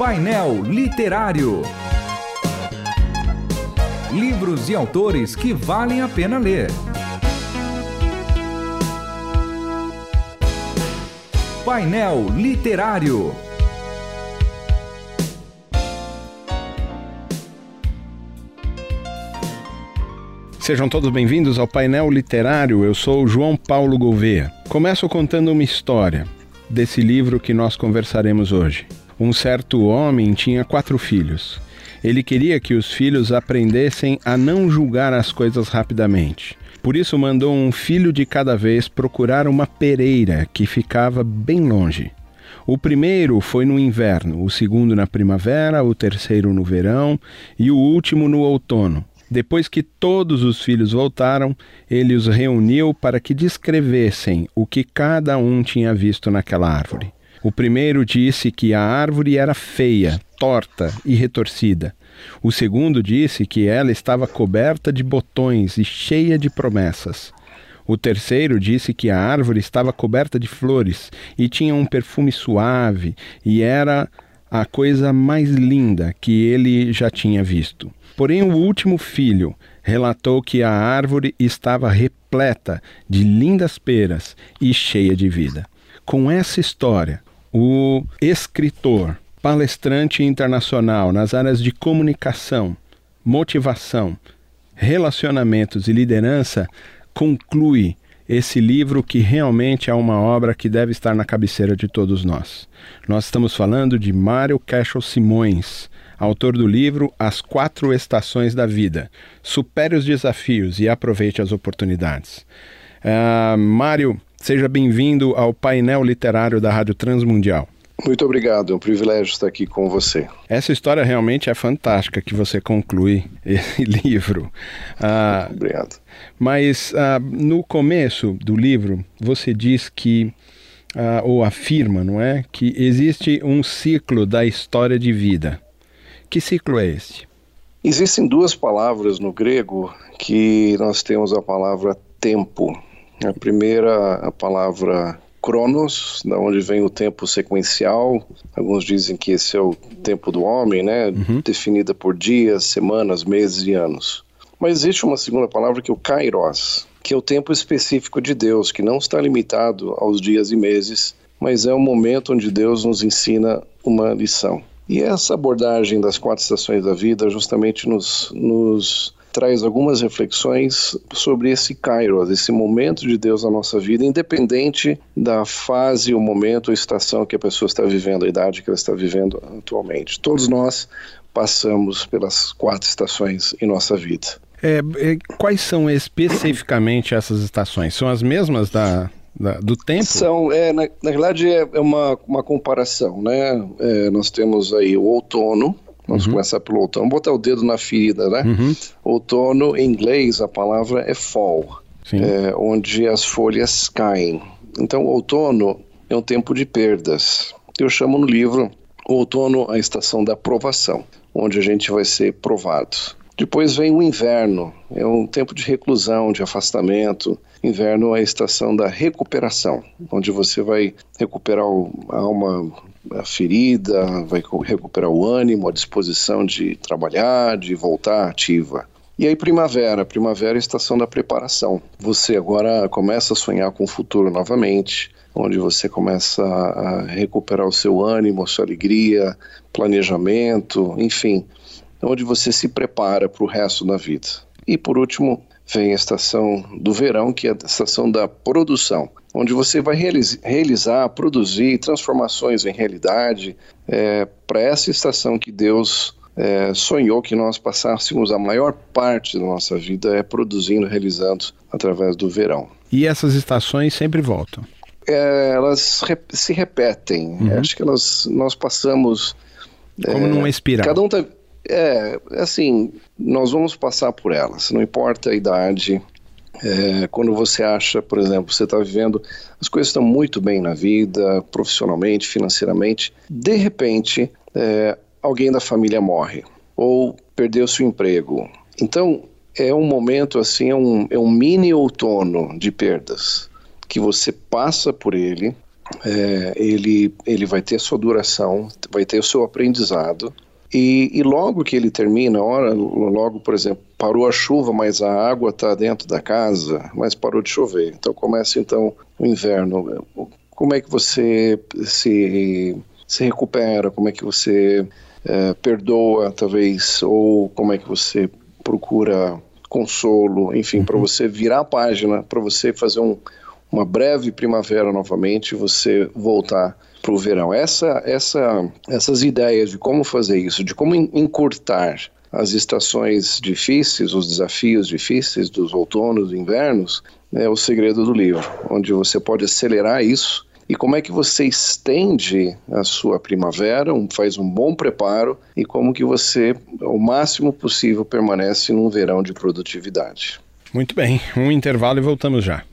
Painel Literário. Livros e autores que valem a pena ler. Painel Literário. Sejam todos bem-vindos ao painel literário. Eu sou João Paulo Gouveia. Começo contando uma história desse livro que nós conversaremos hoje. Um certo homem tinha quatro filhos. Ele queria que os filhos aprendessem a não julgar as coisas rapidamente. Por isso, mandou um filho de cada vez procurar uma pereira que ficava bem longe. O primeiro foi no inverno, o segundo na primavera, o terceiro no verão e o último no outono. Depois que todos os filhos voltaram, ele os reuniu para que descrevessem o que cada um tinha visto naquela árvore. O primeiro disse que a árvore era feia, torta e retorcida. O segundo disse que ela estava coberta de botões e cheia de promessas. O terceiro disse que a árvore estava coberta de flores e tinha um perfume suave e era a coisa mais linda que ele já tinha visto. Porém, o último filho relatou que a árvore estava repleta de lindas peras e cheia de vida. Com essa história, o escritor, palestrante internacional nas áreas de comunicação, motivação, relacionamentos e liderança conclui esse livro que realmente é uma obra que deve estar na cabeceira de todos nós. Nós estamos falando de Mário Cashel Simões, autor do livro As Quatro Estações da Vida. Supere os desafios e aproveite as oportunidades. Uh, Mário, seja bem-vindo ao painel literário da Rádio Transmundial. Muito obrigado, é um privilégio estar aqui com você. Essa história realmente é fantástica que você conclui esse livro. Ah, obrigado. Mas ah, no começo do livro você diz que, ah, ou afirma, não é, que existe um ciclo da história de vida. Que ciclo é esse? Existem duas palavras no grego que nós temos a palavra tempo. A primeira, a palavra Cronos, da onde vem o tempo sequencial. Alguns dizem que esse é o tempo do homem, né? Uhum. Definida por dias, semanas, meses e anos. Mas existe uma segunda palavra que é o Kairos, que é o tempo específico de Deus, que não está limitado aos dias e meses, mas é o momento onde Deus nos ensina uma lição. E essa abordagem das quatro estações da vida justamente nos, nos traz algumas reflexões sobre esse Kairos, esse momento de Deus na nossa vida, independente da fase, o momento, a estação que a pessoa está vivendo, a idade que ela está vivendo atualmente. Todos nós passamos pelas quatro estações em nossa vida. É, é, quais são especificamente essas estações? São as mesmas da, da do tempo? São, é, na, na verdade, é, é uma, uma comparação, né? É, nós temos aí o outono, Vamos uhum. começar pelo outono. Botar o dedo na ferida, né? Uhum. Outono, em inglês, a palavra é fall, é, onde as folhas caem. Então, outono é um tempo de perdas. Eu chamo no livro outono a estação da provação, onde a gente vai ser provado. Depois vem o inverno, é um tempo de reclusão, de afastamento. Inverno é a estação da recuperação, onde você vai recuperar a alma a ferida, vai recuperar o ânimo, a disposição de trabalhar, de voltar ativa. E aí, primavera. Primavera é a estação da preparação. Você agora começa a sonhar com o futuro novamente, onde você começa a recuperar o seu ânimo, a sua alegria, planejamento, enfim, onde você se prepara para o resto da vida. E por último, vem a estação do verão, que é a estação da produção, onde você vai realizar, produzir transformações em realidade é, para essa estação que Deus é, sonhou que nós passássemos a maior parte da nossa vida é produzindo, realizando através do verão. e essas estações sempre voltam. É, elas rep se repetem. Uhum. Acho que elas, nós passamos. Como é, numa espiral. Cada um tá. É, assim, nós vamos passar por elas, não importa a idade. É, quando você acha, por exemplo, você está vivendo, as coisas estão muito bem na vida, profissionalmente, financeiramente, de repente, é, alguém da família morre ou perdeu seu emprego. Então, é um momento assim, é um, é um mini outono de perdas que você passa por ele, é, ele, ele vai ter sua duração, vai ter o seu aprendizado, e, e, logo que ele termina, hora, logo, por exemplo, parou a chuva, mas a água está dentro da casa, mas parou de chover. Então começa então o inverno. Como é que você se, se recupera? Como é que você é, perdoa, talvez? Ou como é que você procura consolo? Enfim, uhum. para você virar a página, para você fazer um, uma breve primavera novamente, você voltar para o verão. Essa, essa, essas ideias de como fazer isso, de como encurtar as estações difíceis, os desafios difíceis dos outonos e invernos, é o segredo do livro, onde você pode acelerar isso e como é que você estende a sua primavera, um, faz um bom preparo e como que você, o máximo possível, permanece num verão de produtividade. Muito bem, um intervalo e voltamos já.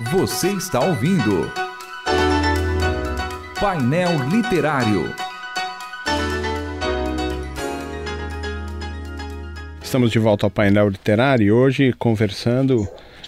Você está ouvindo Painel Literário. Estamos de volta ao painel literário hoje conversando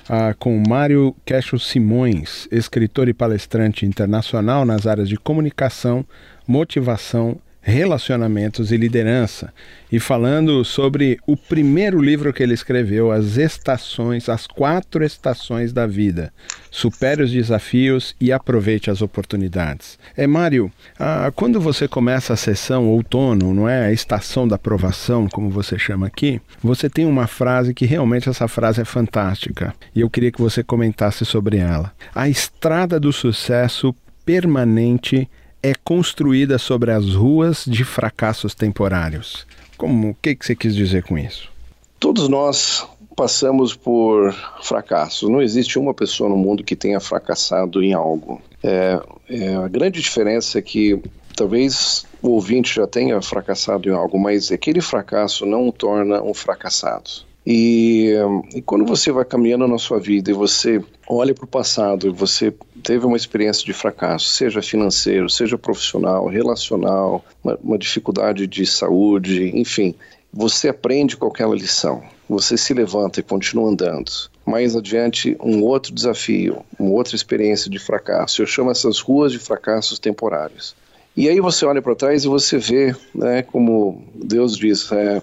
ah, com Mário Queixo Simões, escritor e palestrante internacional nas áreas de comunicação, motivação relacionamentos e liderança, e falando sobre o primeiro livro que ele escreveu, As Estações, as quatro estações da vida. Supere os desafios e aproveite as oportunidades. É, Mário, ah, quando você começa a sessão outono, não é? A estação da aprovação, como você chama aqui, você tem uma frase que realmente essa frase é fantástica. E eu queria que você comentasse sobre ela. A estrada do sucesso permanente é construída sobre as ruas de fracassos temporários. Como o que, que você quis dizer com isso? Todos nós passamos por fracassos. Não existe uma pessoa no mundo que tenha fracassado em algo. É, é, a grande diferença é que talvez o ouvinte já tenha fracassado em algo, mas aquele fracasso não o torna um fracassado. E, e, quando você vai caminhando na sua vida e você olha para o passado e você teve uma experiência de fracasso, seja financeiro, seja profissional, relacional, uma, uma dificuldade de saúde, enfim, você aprende com aquela lição. Você se levanta e continua andando. Mais adiante, um outro desafio, uma outra experiência de fracasso. Eu chamo essas ruas de fracassos temporários. E aí você olha para trás e você vê, né, como Deus diz, é,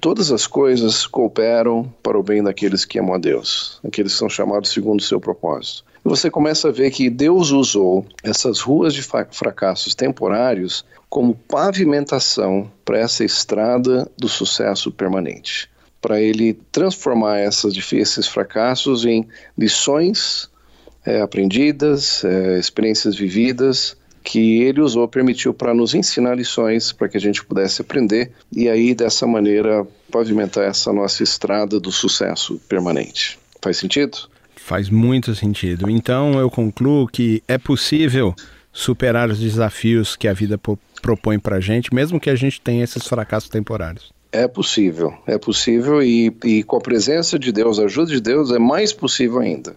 Todas as coisas cooperam para o bem daqueles que amam a Deus, aqueles que são chamados segundo o seu propósito. E você começa a ver que Deus usou essas ruas de fracassos temporários como pavimentação para essa estrada do sucesso permanente, para ele transformar esses difíceis fracassos em lições é, aprendidas, é, experiências vividas que ele usou, permitiu para nos ensinar lições para que a gente pudesse aprender e aí dessa maneira pavimentar essa nossa estrada do sucesso permanente. Faz sentido? Faz muito sentido. Então eu concluo que é possível superar os desafios que a vida propõe para a gente, mesmo que a gente tenha esses fracassos temporários. É possível, é possível e, e com a presença de Deus, a ajuda de Deus, é mais possível ainda.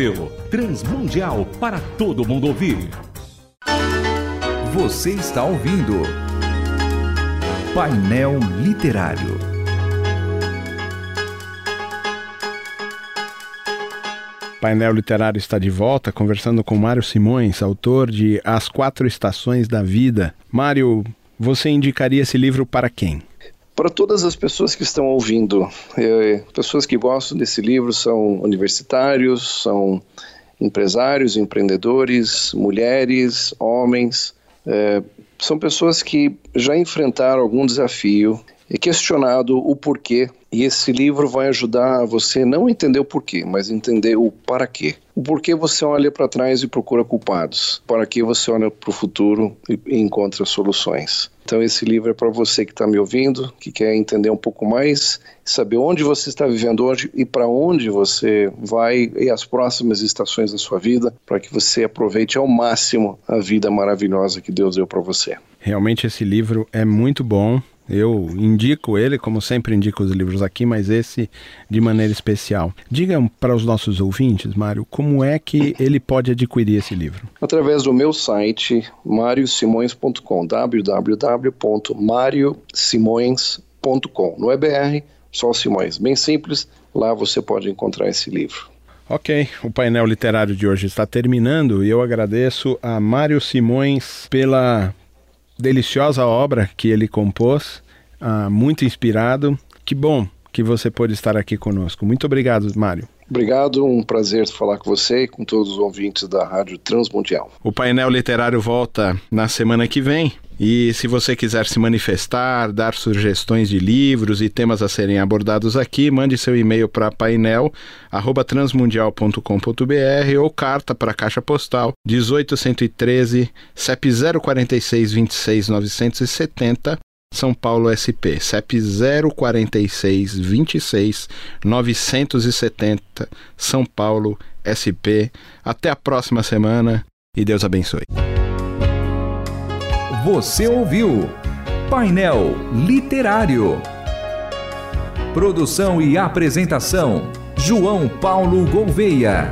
Transmundial para todo mundo ouvir. Você está ouvindo Painel Literário. Painel Literário está de volta, conversando com Mário Simões, autor de As Quatro Estações da Vida. Mário, você indicaria esse livro para quem? Para todas as pessoas que estão ouvindo, é, pessoas que gostam desse livro são universitários, são empresários, empreendedores, mulheres, homens, é, são pessoas que já enfrentaram algum desafio e questionado o porquê. E esse livro vai ajudar você não entender o porquê, mas entender o para quê. O porquê você olha para trás e procura culpados. Para que você olha para o futuro e encontra soluções. Então esse livro é para você que está me ouvindo, que quer entender um pouco mais, saber onde você está vivendo hoje e para onde você vai e as próximas estações da sua vida, para que você aproveite ao máximo a vida maravilhosa que Deus deu para você. Realmente esse livro é muito bom. Eu indico ele, como sempre indico os livros aqui, mas esse de maneira especial. Diga para os nossos ouvintes, Mário, como é que ele pode adquirir esse livro? Através do meu site, mariosimões.com, www.mariosimões.com. No EBR, só Simões, bem simples, lá você pode encontrar esse livro. Ok, o painel literário de hoje está terminando e eu agradeço a Mário Simões pela deliciosa obra que ele compôs, ah, muito inspirado. Que bom que você pôde estar aqui conosco. Muito obrigado, Mário. Obrigado, um prazer falar com você e com todos os ouvintes da Rádio Transmundial. O painel literário volta na semana que vem. E se você quiser se manifestar, dar sugestões de livros e temas a serem abordados aqui, mande seu e-mail para painel@transmundial.com.br ou carta para a Caixa Postal 18113 CEP 046 26 970 são Paulo SP, CEP 046 26 970, São Paulo SP. Até a próxima semana e Deus abençoe. Você ouviu Painel Literário. Produção e apresentação: João Paulo Gouveia.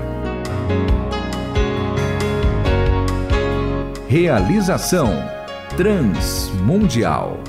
Realização Transmundial.